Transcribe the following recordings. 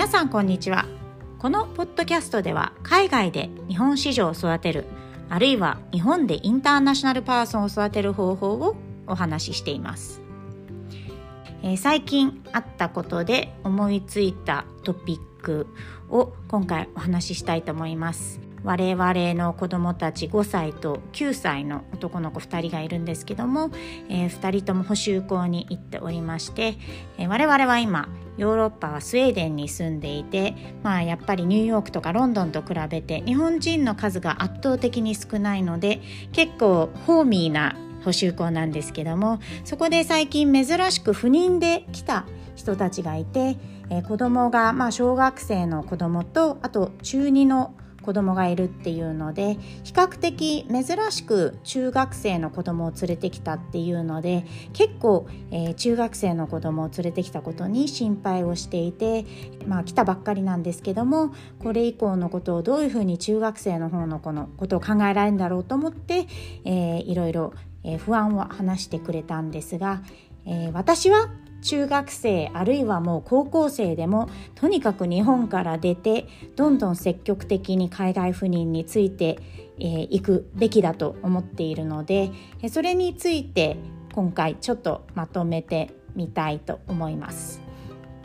皆さんこんにちは。このポッドキャストでは海外で日本市場を育てるあるいは日本でインターナショナルパーソンを育てる方法をお話ししています、えー、最近あったことで思いついたトピックを今回お話ししたいと思います。我々の子供たち5歳と9歳の男の子2人がいるんですけども、えー、2人とも補習校に行っておりまして、えー、我々は今ヨーロッパはスウェーデンに住んでいて、まあ、やっぱりニューヨークとかロンドンと比べて日本人の数が圧倒的に少ないので結構ホーミーな補習校なんですけどもそこで最近珍しく不妊で来た人たちがいて、えー、子供がまあ小学生の子供とあと中2の子供がいるっていうので比較的珍しく中学生の子供を連れてきたっていうので結構、えー、中学生の子供を連れてきたことに心配をしていてまあ来たばっかりなんですけどもこれ以降のことをどういうふうに中学生の方の子のことを考えられるんだろうと思って、えー、いろいろ、え、不安を話してくれたんですが、えー、私は中学生あるいはもう高校生でもとにかく日本から出てどんどん積極的に海外赴任についてい、えー、くべきだと思っているのでそれについて今回ちょっとまとめてみたいと思います。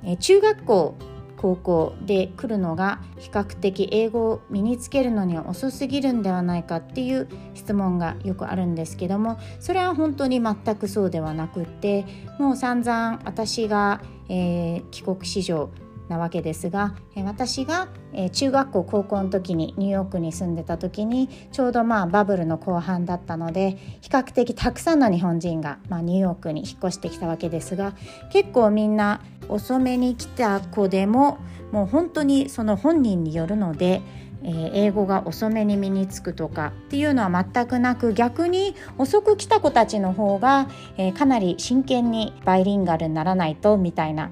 え、中学校高校で来るのが比較的英語を身につけるのには遅すぎるんではないかっていう質問がよくあるんですけどもそれは本当に全くそうではなくってもう散々私が、えー、帰国子女なわけですが私が中学校高校の時にニューヨークに住んでた時にちょうどまあバブルの後半だったので比較的たくさんの日本人が、まあ、ニューヨークに引っ越してきたわけですが結構みんな遅めに来た子でももう本当にその本人によるのでえ、英語が遅めに身につくとかっていうのは全くなく逆に遅く来た子たちの方が、え、かなり真剣にバイリンガルにならないとみたいな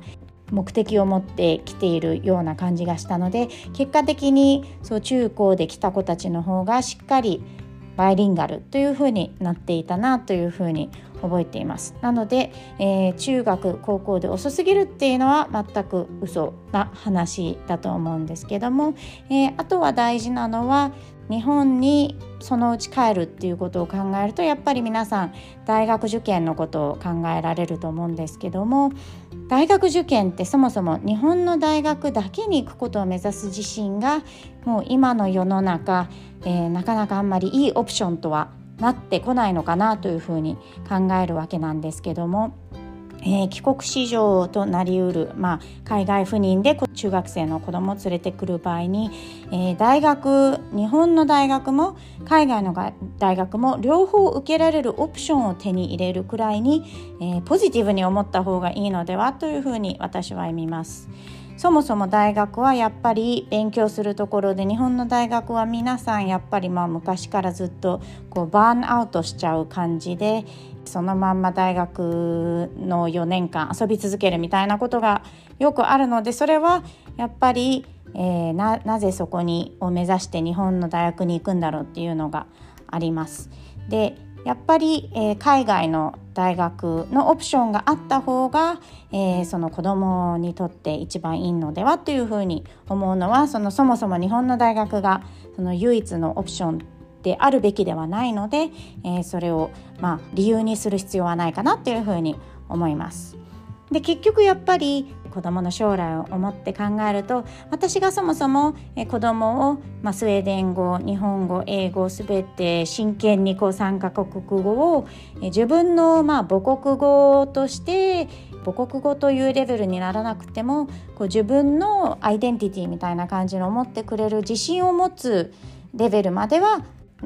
目的を持ってきているような感じがしたので結果的にそう中高で来た子たちの方がしっかりバイリンガルというふうになっていたなというふうに覚えています。なので、えー、中学高校で遅すぎるっていうのは全く嘘な話だと思うんですけども、えー、あとは大事なのは日本にそのうち帰るっていうことを考えるとやっぱり皆さん大学受験のことを考えられると思うんですけども大学受験ってそもそも日本の大学だけに行くことを目指す自身がもう今の世の中、えー、なかなかあんまりいいオプションとはなってこないのかなというふうに考えるわけなんですけども。えー、帰国子女となりうる、まあ、海外赴任で中学生の子供を連れてくる場合に、えー、大学日本の大学も海外の大学も両方受けられるオプションを手に入れるくらいに、えー、ポジティブに思った方がいいのではというふうに私は見ます。そもそも大学はやっぱり勉強するところで日本の大学は皆さんやっぱりまあ昔からずっとこうバーンアウトしちゃう感じでそのまんま大学の4年間遊び続けるみたいなことがよくあるのでそれはやっぱり、えー、ななぜそこにを目指して日本の大学に行くんだろうっていうのがあります。でやっぱり、えー、海外の大学のオプションがあった方が、えー、その子どもにとって一番いいのではというふうに思うのはそのそもそも日本の大学がその唯一のオプションであるべきではないので、えー、それを、まあ、理由にする必要はないかなというふうに思います。で結局やっぱり子どもの将来を思って考えると私がそもそも子どもを、まあ、スウェーデン語日本語英語すべて真剣にこう3カ国語を自分のまあ母国語として母国語というレベルにならなくてもこう自分のアイデンティティみたいな感じの思ってくれる自信を持つレベルまでは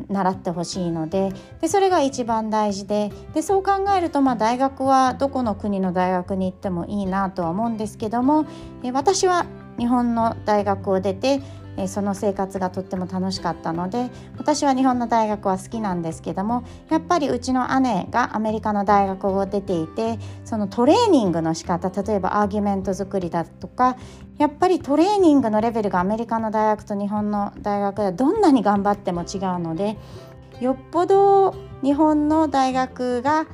習ってほしいのででそれが一番大事ででそう考えると、まあ、大学はどこの国の大学に行ってもいいなとは思うんですけども私は日本の大学を出てえその生活がとっても楽しかったので私は日本の大学は好きなんですけどもやっぱりうちの姉がアメリカの大学を出ていてそのトレーニングの仕方例えばアーギュメント作りだとかやっぱりトレーニングのレベルがアメリカの大学と日本の大学ではどんなに頑張っても違うのでよっぽど日本の大学が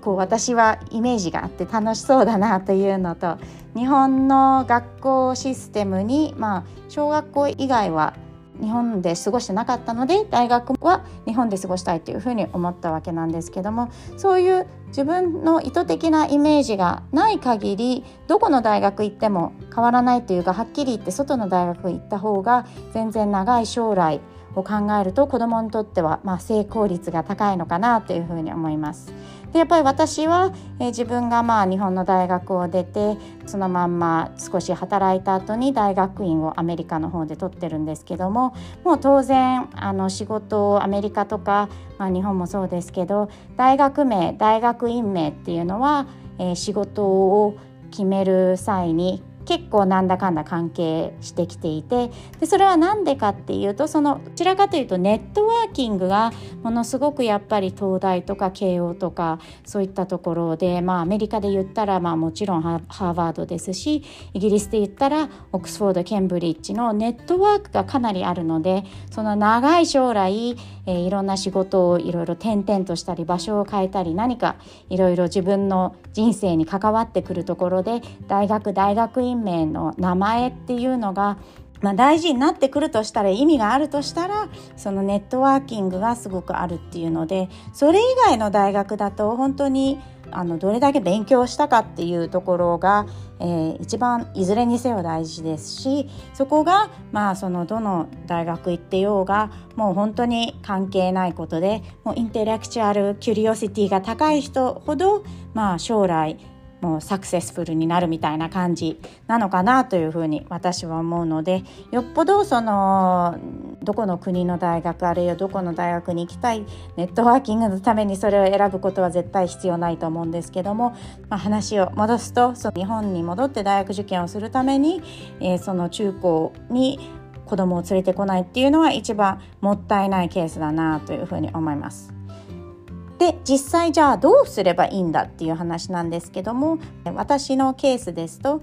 こう私はイメージがあって楽しそうだなというのと日本の学校システムに、まあ、小学校以外は日本で過ごしてなかったので大学は日本で過ごしたいというふうに思ったわけなんですけどもそういう自分の意図的なイメージがない限りどこの大学行っても変わらないというかはっきり言って外の大学行った方が全然長い将来を考えると子どもにとってはま成功率が高いのかなというふうに思います。でやっぱり私は、えー、自分がまあ日本の大学を出てそのまんま少し働いた後に大学院をアメリカの方で取ってるんですけどももう当然あの仕事をアメリカとか、まあ、日本もそうですけど大学名大学院名っていうのは、えー、仕事を決める際に結構なんだかんだ関係してきていてでそれは何でかっていうとそのどちらかというとネットワーキングがものすごくやっぱり東大とか慶応とかそういったところで、まあ、アメリカで言ったらまあもちろんハーバードですしイギリスで言ったらオックスフォードケンブリッジのネットワークがかなりあるのでその長い将来、えー、いろんな仕事をいろいろ転々としたり場所を変えたり何かいろいろ自分の人生に関わってくるところで大学大学院名の名前っていうのがまあ、大事になってくるとしたら意味があるとしたらそのネットワーキングがすごくあるっていうのでそれ以外の大学だと本当にあのどれだけ勉強したかっていうところが、えー、一番いずれにせよ大事ですしそこがまあそのどの大学行ってようがもう本当に関係ないことでもう intellectual curiosity が高い人ほどまあ将来もう successful になるみたいな感じなのかなというふうに私は思うのでよっぽどそのどこの国の大学あるいはどこの大学に行きたいネットワーキングのためにそれを選ぶことは絶対必要ないと思うんですけども、まあ、話を戻すとその日本に戻って大学受験をするために、えー、その中高に子供を連れてこないっていうのは一番もったいないケースだなというふうに思います。で実際じゃあどうすればいいんだっていう話なんですけども私のケースですと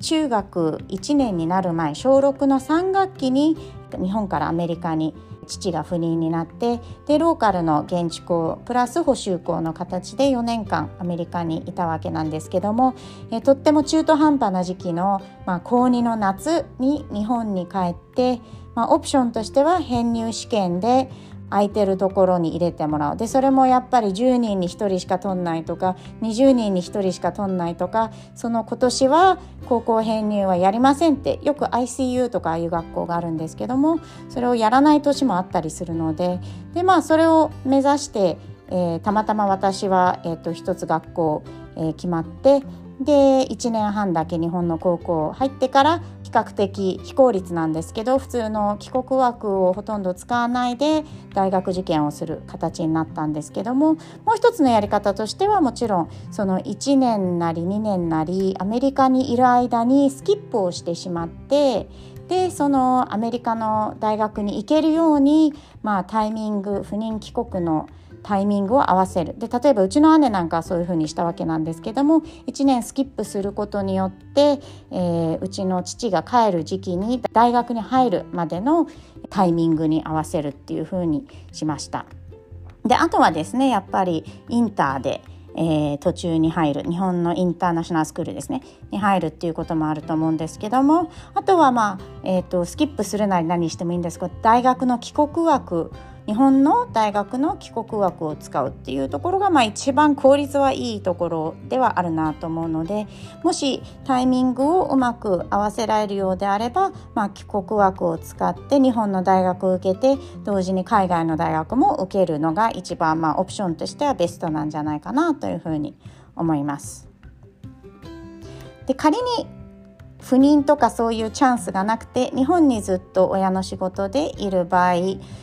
中学1年になる前小6の3学期に日本からアメリカに父が赴任になってでローカルの現地校プラス補修校の形で4年間アメリカにいたわけなんですけどもえとっても中途半端な時期の、まあ、高2の夏に日本に帰って、まあ、オプションとしては編入試験で空いてるところに入れてもらう。でそれもやっぱり10人に1人しか取んないとか20人に1人しか取んないとかその今年は高校編入はやりませんってよく ICU とかああいう学校があるんですけどもそれをやらない年もあったりするのででまあそれを目指して、えー、たまたま私は、えーと、一つ学校、えー、決まってで1年半だけ日本の高校入ってから較的非効率なんですけど普通の帰国枠をほとんど使わないで大学受験をする形になったんですけどももう一つのやり方としてはもちろんその1年なり2年なりアメリカにいる間にスキップをしてしまってでそのアメリカの大学に行けるように、まあ、タイミング不妊帰国のタイミングを合わせるで例えばうちの姉なんかはそういうふうにしたわけなんですけども1年スキップすることによって、えー、うちの父が帰る時期に大学に入るまでのタイミングに合わせるっていうふうにしました。であとはですねやっぱりインターでえー、途中に入る日本のインターナショナルスクールですねに入るっていうこともあると思うんですけどもあとはまあ、えーとスキップするなり何してもいいんですけど大学の帰国枠日本の大学の帰国枠を使うっていうところが、まあ、一番効率はいいところではあるなと思うのでもしタイミングをうまく合わせられるようであれば、まあ、帰国枠を使って日本の大学を受けて同時に海外の大学も受けるのが一番、まあ、オプションとしてはベストなんじゃないかなというふうに思います。で仮に不妊とかそういうチャンスがなくて日本にずっと親の仕事でいる場合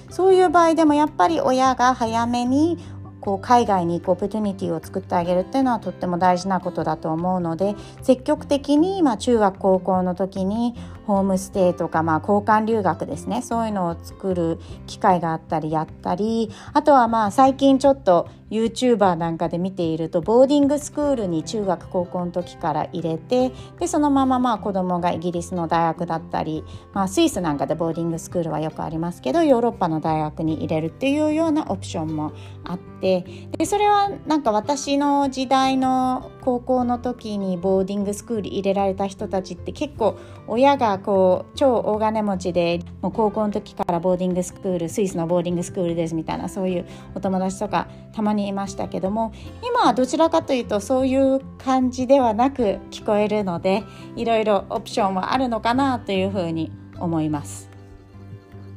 そういう場合でもやっぱり親が早めにこう海外に行くオプテュニティを作ってあげるっていうのはとっても大事なことだと思うので積極的に、ま、中学高校の時にホームステイとか、まあ、交換留学ですね。そういうのを作る機会があったりやったりあとはまあ最近ちょっと YouTuber なんかで見ているとボーディングスクールに中学高校の時から入れてでそのまままあ子供がイギリスの大学だったり、まあ、スイスなんかでボーディングスクールはよくありますけどヨーロッパの大学に入れるっていうようなオプションもあってでそれはなんか私の時代の高校の時にボーディングスクール入れられた人たちって結構親がこう超大金持ちでもう高校の時からボーディングスクールスイスのボーディングスクールですみたいなそういうお友達とかたまにいましたけども今はどちらかというとそういう感じではなく聞こえるのでいろいろオプションはあるのかなというふうに思います。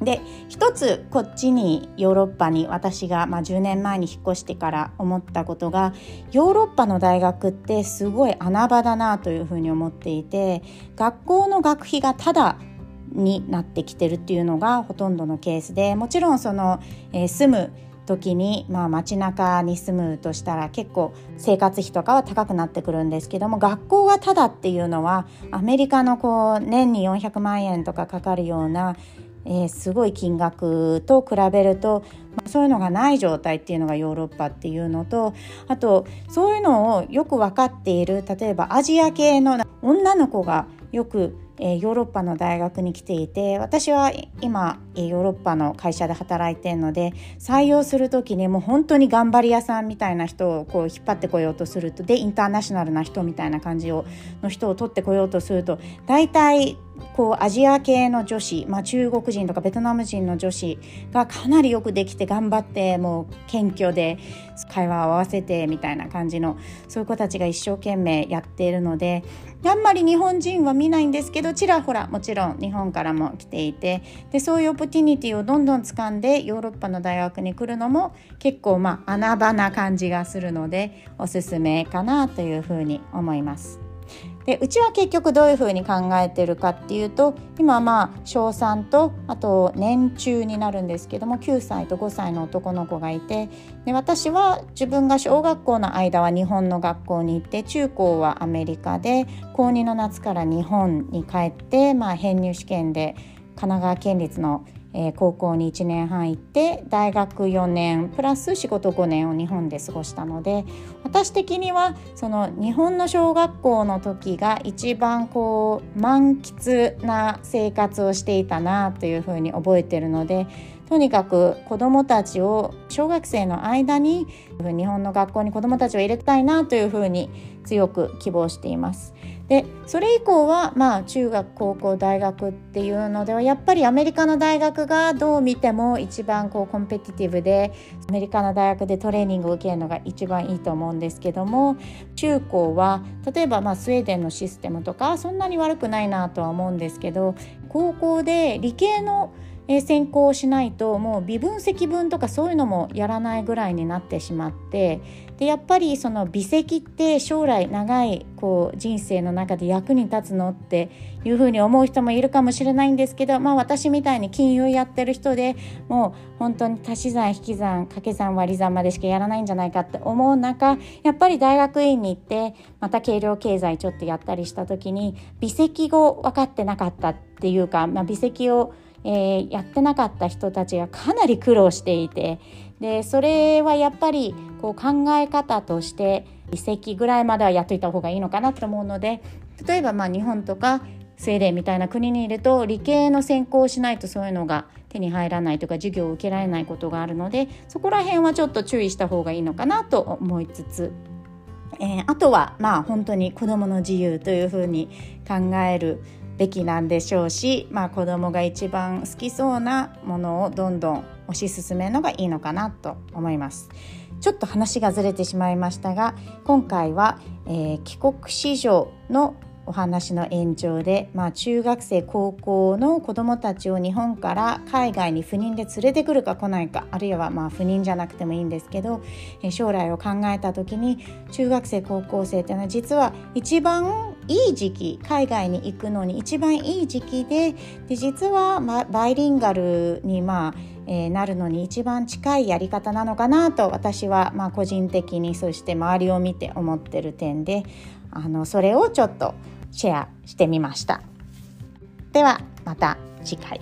で一つこっちにヨーロッパに私が、まあ、10年前に引っ越してから思ったことがヨーロッパの大学ってすごい穴場だなというふうに思っていて学校の学費がただになってきてるっていうのがほとんどのケースでもちろんその、えー、住む時に、まあ、街中に住むとしたら結構生活費とかは高くなってくるんですけども学校がただっていうのはアメリカのこう年に400万円とかかかるようなえー、すごい金額と比べると、そういうのがない状態っていうのがヨーロッパっていうのとあとそういうのをよく分かっている例えばアジア系の女の子がよくえヨーロッパの大学に来ていて私は今ヨーロッパの会社で働いてるので採用する時にもう本当に頑張り屋さんみたいな人をこう引っ張ってこようとするとでインターナショナルな人みたいな感じをの人を取ってこようとすると大体こうアジア系の女子、まあ、中国人とかベトナム人の女子がかなりよくできて頑張ってもう謙虚で会話を合わせてみたいな感じのそういう子たちが一生懸命やっているのであんまり日本人は見ないんですけどちらほらもちろん日本からも来ていてでそういうプティニティをどんどん掴んでヨーロッパの大学に来るのも結構まあ穴場な感じがするのでおすすめかなというふうに思います。でうちは結局どういうふうに考えてるかっていうと今まあ小3とあと年中になるんですけども9歳と5歳の男の子がいてで私は自分が小学校の間は日本の学校に行って中高はアメリカで高2の夏から日本に帰って、まあ、編入試験で神奈川県立のえー、高校に1年半行って大学4年プラス仕事5年を日本で過ごしたので私的にはその日本の小学校の時が一番こう満喫な生活をしていたなというふうに覚えてるのでとにかく子どもたちを小学生の間に日本の学校に子どもたちを入れたいなというふうに強く希望しています。でそれ以降はまあ中学高校大学っていうのではやっぱりアメリカの大学がどう見ても一番こうコンペティティブでアメリカの大学でトレーニングを受けるのが一番いいと思うんですけども中高は例えばまあスウェーデンのシステムとかそんなに悪くないなとは思うんですけど高校で理系の専攻をしないともう微分積分とかそういうのもやらないぐらいになってしまってでやっぱりその微積って将来長いこう人生の中で役に立つのっていうふうに思う人もいるかもしれないんですけど、まあ、私みたいに金融やってる人でもう本当に足し算引き算掛け算割り算までしかやらないんじゃないかって思う中やっぱり大学院に行ってまた計量経済ちょっとやったりした時に微積を分かってなかったっていうか、まあ、微積をえー、やってなかった人たちがかなり苦労していてでそれはやっぱりこう考え方として移籍ぐらいまではやっといた方がいいのかなと思うので例えばまあ日本とかスウェーデンみたいな国にいると理系の専攻をしないとそういうのが手に入らないとか授業を受けられないことがあるのでそこら辺はちょっと注意した方がいいのかなと思いつつ、えー、あとはまあ本当に子どもの自由というふうに考えるべきなんでしょうし、まあ、子どもが一番好きそうなものをどんどん推し進めるのがいいのかなと思います。ちょっと話がずれてしまいましたが今回は、えー、帰国子女のお話の延長で、まあ、中学生高校の子どもたちを日本から海外に赴任で連れてくるか来ないかあるいはまあ赴任じゃなくてもいいんですけど将来を考えた時に中学生高校生っていうのは実は一番いい時期海外に行くのに一番いい時期でで実は、ま、バイリンガルにまあえー、なるのに一番近いやり方なのかなと私はまあ個人的にそして周りを見て思ってる点であのそれをちょっとシェアしてみました。ではまた次回。